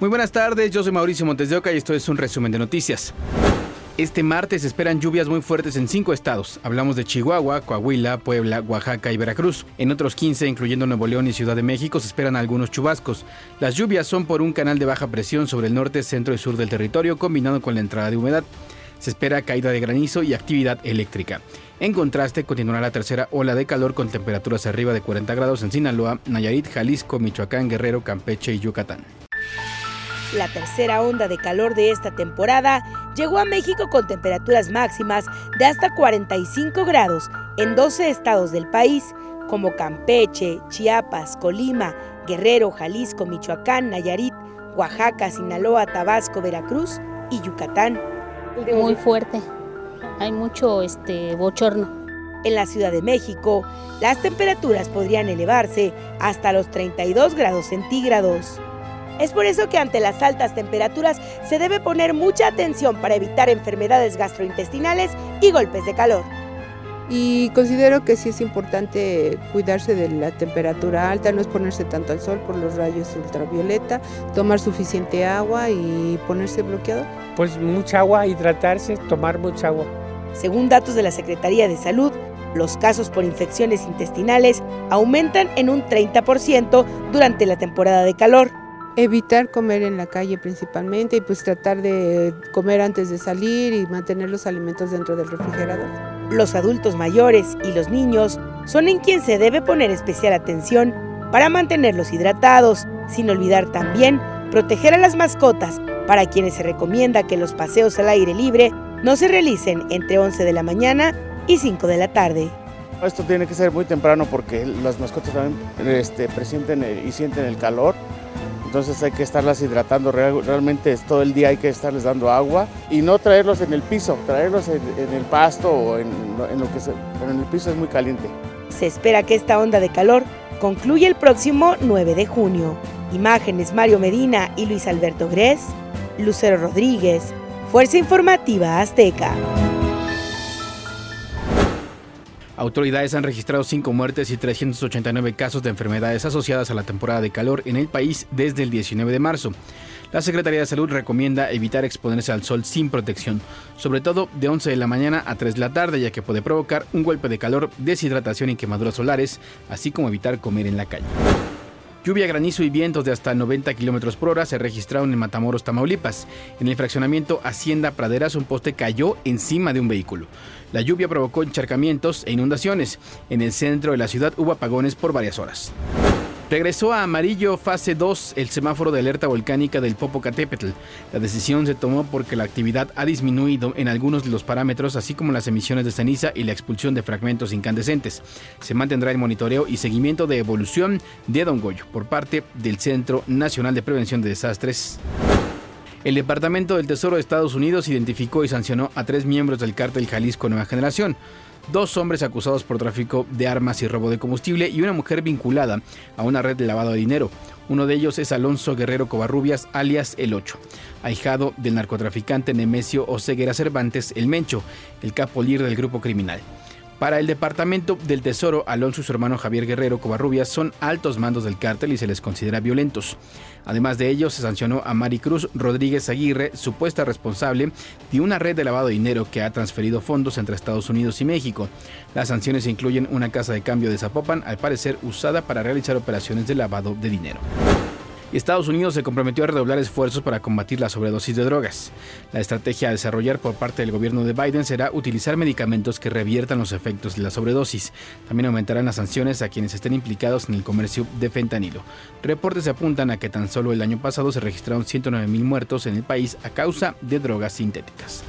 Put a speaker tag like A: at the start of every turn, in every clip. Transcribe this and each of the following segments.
A: Muy buenas tardes, yo soy Mauricio Montes de Oca y esto es un resumen de noticias. Este martes esperan lluvias muy fuertes en cinco estados. Hablamos de Chihuahua, Coahuila, Puebla, Oaxaca y Veracruz. En otros 15, incluyendo Nuevo León y Ciudad de México, se esperan algunos chubascos. Las lluvias son por un canal de baja presión sobre el norte, centro y sur del territorio, combinado con la entrada de humedad. Se espera caída de granizo y actividad eléctrica. En contraste, continuará la tercera ola de calor con temperaturas arriba de 40 grados en Sinaloa, Nayarit, Jalisco, Michoacán, Guerrero, Campeche y Yucatán.
B: La tercera onda de calor de esta temporada llegó a México con temperaturas máximas de hasta 45 grados en 12 estados del país, como Campeche, Chiapas, Colima, Guerrero, Jalisco, Michoacán, Nayarit, Oaxaca, Sinaloa, Tabasco, Veracruz y Yucatán.
C: Muy fuerte, hay mucho este, bochorno.
B: En la Ciudad de México, las temperaturas podrían elevarse hasta los 32 grados centígrados. Es por eso que ante las altas temperaturas se debe poner mucha atención para evitar enfermedades gastrointestinales y golpes de calor.
D: Y considero que sí es importante cuidarse de la temperatura alta, no es ponerse tanto al sol por los rayos ultravioleta, tomar suficiente agua y ponerse bloqueador.
E: Pues mucha agua, hidratarse, tomar mucha agua.
B: Según datos de la Secretaría de Salud, los casos por infecciones intestinales aumentan en un 30% durante la temporada de calor
D: evitar comer en la calle principalmente y pues tratar de comer antes de salir y mantener los alimentos dentro del refrigerador.
B: Los adultos mayores y los niños son en quien se debe poner especial atención para mantenerlos hidratados, sin olvidar también proteger a las mascotas, para quienes se recomienda que los paseos al aire libre no se realicen entre 11 de la mañana y 5 de la tarde.
F: Esto tiene que ser muy temprano porque las mascotas también este, presienten y sienten el calor entonces hay que estarlas hidratando realmente todo el día hay que estarles dando agua y no traerlos en el piso, traerlos en, el pasto o en, lo que pero en el piso es muy caliente.
B: Se espera que esta onda de calor concluya el próximo 9 de junio. Imágenes Mario Medina y Luis Alberto Gres, Lucero Rodríguez, Fuerza Informativa Azteca.
A: Autoridades han registrado 5 muertes y 389 casos de enfermedades asociadas a la temporada de calor en el país desde el 19 de marzo. La Secretaría de Salud recomienda evitar exponerse al sol sin protección, sobre todo de 11 de la mañana a 3 de la tarde, ya que puede provocar un golpe de calor, deshidratación y quemaduras solares, así como evitar comer en la calle. Lluvia, granizo y vientos de hasta 90 km por hora se registraron en Matamoros, Tamaulipas. En el fraccionamiento Hacienda Praderas, un poste cayó encima de un vehículo. La lluvia provocó encharcamientos e inundaciones. En el centro de la ciudad hubo apagones por varias horas. Regresó a amarillo fase 2 el semáforo de alerta volcánica del Popocatépetl. La decisión se tomó porque la actividad ha disminuido en algunos de los parámetros, así como las emisiones de ceniza y la expulsión de fragmentos incandescentes. Se mantendrá el monitoreo y seguimiento de evolución de Don Goyo por parte del Centro Nacional de Prevención de Desastres. El Departamento del Tesoro de Estados Unidos identificó y sancionó a tres miembros del cártel Jalisco Nueva Generación dos hombres acusados por tráfico de armas y robo de combustible y una mujer vinculada a una red de lavado de dinero. Uno de ellos es Alonso Guerrero Covarrubias, alias El Ocho, ahijado del narcotraficante Nemesio Oseguera Cervantes, el Mencho, el capo líder del grupo criminal. Para el Departamento del Tesoro, Alonso y su hermano Javier Guerrero Covarrubias son altos mandos del cártel y se les considera violentos. Además de ello, se sancionó a Maricruz Rodríguez Aguirre, supuesta responsable de una red de lavado de dinero que ha transferido fondos entre Estados Unidos y México. Las sanciones incluyen una casa de cambio de Zapopan, al parecer usada para realizar operaciones de lavado de dinero. Estados Unidos se comprometió a redoblar esfuerzos para combatir la sobredosis de drogas. La estrategia a desarrollar por parte del gobierno de Biden será utilizar medicamentos que reviertan los efectos de la sobredosis. También aumentarán las sanciones a quienes estén implicados en el comercio de fentanilo. Reportes apuntan a que tan solo el año pasado se registraron 109 mil muertos en el país a causa de drogas sintéticas.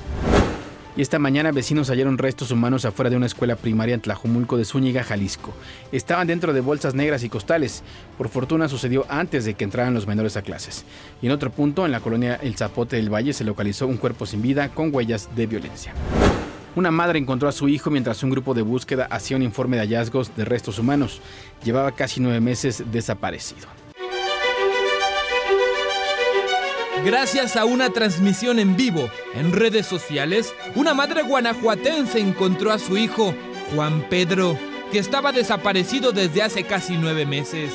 A: Esta mañana vecinos hallaron restos humanos afuera de una escuela primaria en Tlajumulco de Zúñiga, Jalisco. Estaban dentro de bolsas negras y costales. Por fortuna sucedió antes de que entraran los menores a clases. Y en otro punto, en la colonia El Zapote del Valle, se localizó un cuerpo sin vida con huellas de violencia. Una madre encontró a su hijo mientras un grupo de búsqueda hacía un informe de hallazgos de restos humanos. Llevaba casi nueve meses desaparecido.
G: Gracias a una transmisión en vivo en redes sociales, una madre guanajuatense encontró a su hijo, Juan Pedro, que estaba desaparecido desde hace casi nueve meses.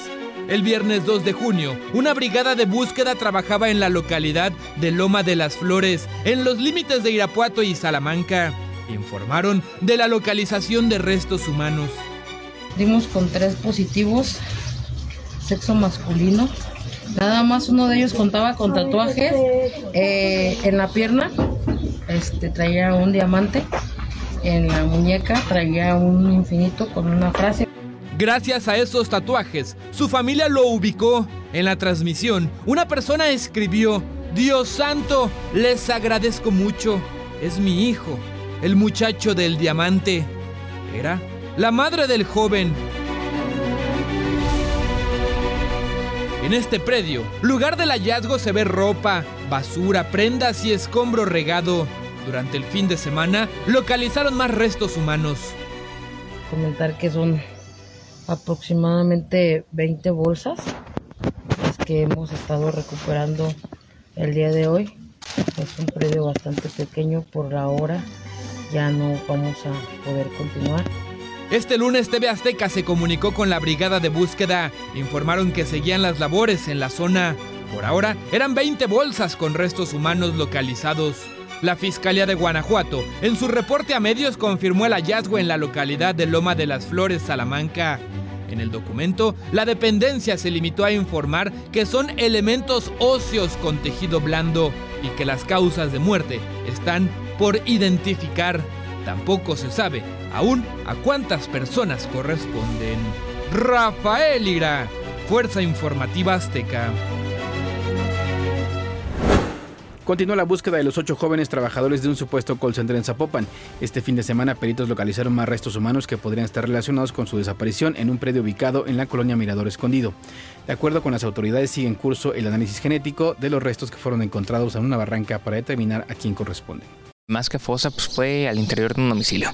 G: El viernes 2 de junio, una brigada de búsqueda trabajaba en la localidad de Loma de las Flores, en los límites de Irapuato y Salamanca. Informaron de la localización de restos humanos.
H: Dimos con tres positivos, sexo masculino. Nada más uno de ellos contaba con tatuajes eh, en la pierna. Este traía un diamante. En la muñeca traía un infinito con una frase.
G: Gracias a esos tatuajes, su familia lo ubicó. En la transmisión, una persona escribió, Dios santo, les agradezco mucho. Es mi hijo, el muchacho del diamante. Era la madre del joven. En este predio, lugar del hallazgo se ve ropa, basura, prendas y escombro regado. Durante el fin de semana localizaron más restos humanos.
H: Comentar que son aproximadamente 20 bolsas las que hemos estado recuperando el día de hoy. Es un predio bastante pequeño por la hora, ya no vamos a poder continuar.
G: Este lunes TV Azteca se comunicó con la brigada de búsqueda. Informaron que seguían las labores en la zona. Por ahora eran 20 bolsas con restos humanos localizados. La Fiscalía de Guanajuato, en su reporte a medios, confirmó el hallazgo en la localidad de Loma de las Flores, Salamanca. En el documento, la dependencia se limitó a informar que son elementos óseos con tejido blando y que las causas de muerte están por identificar. Tampoco se sabe aún a cuántas personas corresponden. Rafael Ira, Fuerza Informativa Azteca.
A: Continúa la búsqueda de los ocho jóvenes trabajadores de un supuesto call en Zapopan. Este fin de semana, peritos localizaron más restos humanos que podrían estar relacionados con su desaparición en un predio ubicado en la colonia Mirador Escondido. De acuerdo con las autoridades, sigue en curso el análisis genético de los restos que fueron encontrados en una barranca para determinar a quién corresponden.
I: Más que fosa, pues fue al interior de un domicilio.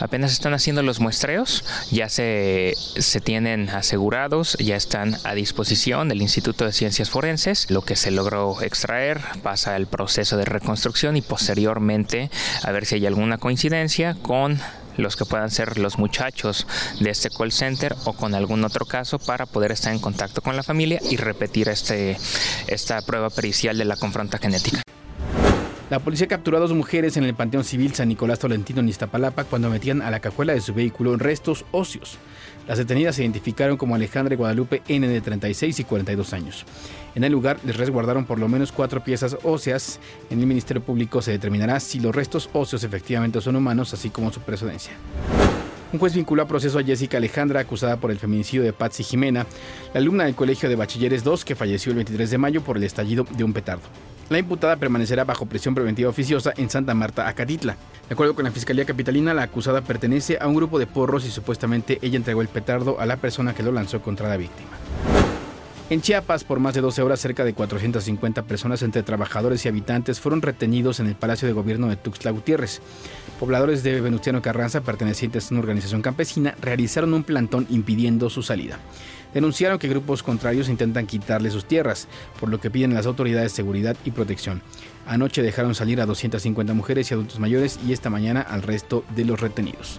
I: Apenas están haciendo los muestreos, ya se, se tienen asegurados, ya están a disposición del Instituto de Ciencias Forenses. Lo que se logró extraer pasa el proceso de reconstrucción y posteriormente a ver si hay alguna coincidencia con los que puedan ser los muchachos de este call center o con algún otro caso para poder estar en contacto con la familia y repetir este, esta prueba pericial de la confronta genética.
A: La policía capturó a dos mujeres en el Panteón Civil San Nicolás Tolentino en Iztapalapa cuando metían a la cajuela de su vehículo restos óseos. Las detenidas se identificaron como Alejandra Guadalupe N de 36 y 42 años. En el lugar les resguardaron por lo menos cuatro piezas óseas. En el Ministerio Público se determinará si los restos óseos efectivamente son humanos, así como su procedencia. Un juez vinculó a proceso a Jessica Alejandra, acusada por el feminicidio de Patsy Jimena, la alumna del Colegio de Bachilleres 2 que falleció el 23 de mayo por el estallido de un petardo. La imputada permanecerá bajo prisión preventiva oficiosa en Santa Marta, Acatitla. De acuerdo con la Fiscalía Capitalina, la acusada pertenece a un grupo de porros y supuestamente ella entregó el petardo a la persona que lo lanzó contra la víctima. En Chiapas, por más de 12 horas, cerca de 450 personas entre trabajadores y habitantes fueron retenidos en el Palacio de Gobierno de Tuxtla Gutiérrez. Pobladores de Venustiano Carranza, pertenecientes a una organización campesina, realizaron un plantón impidiendo su salida denunciaron que grupos contrarios intentan quitarle sus tierras, por lo que piden a las autoridades seguridad y protección. Anoche dejaron salir a 250 mujeres y adultos mayores y esta mañana al resto de los retenidos.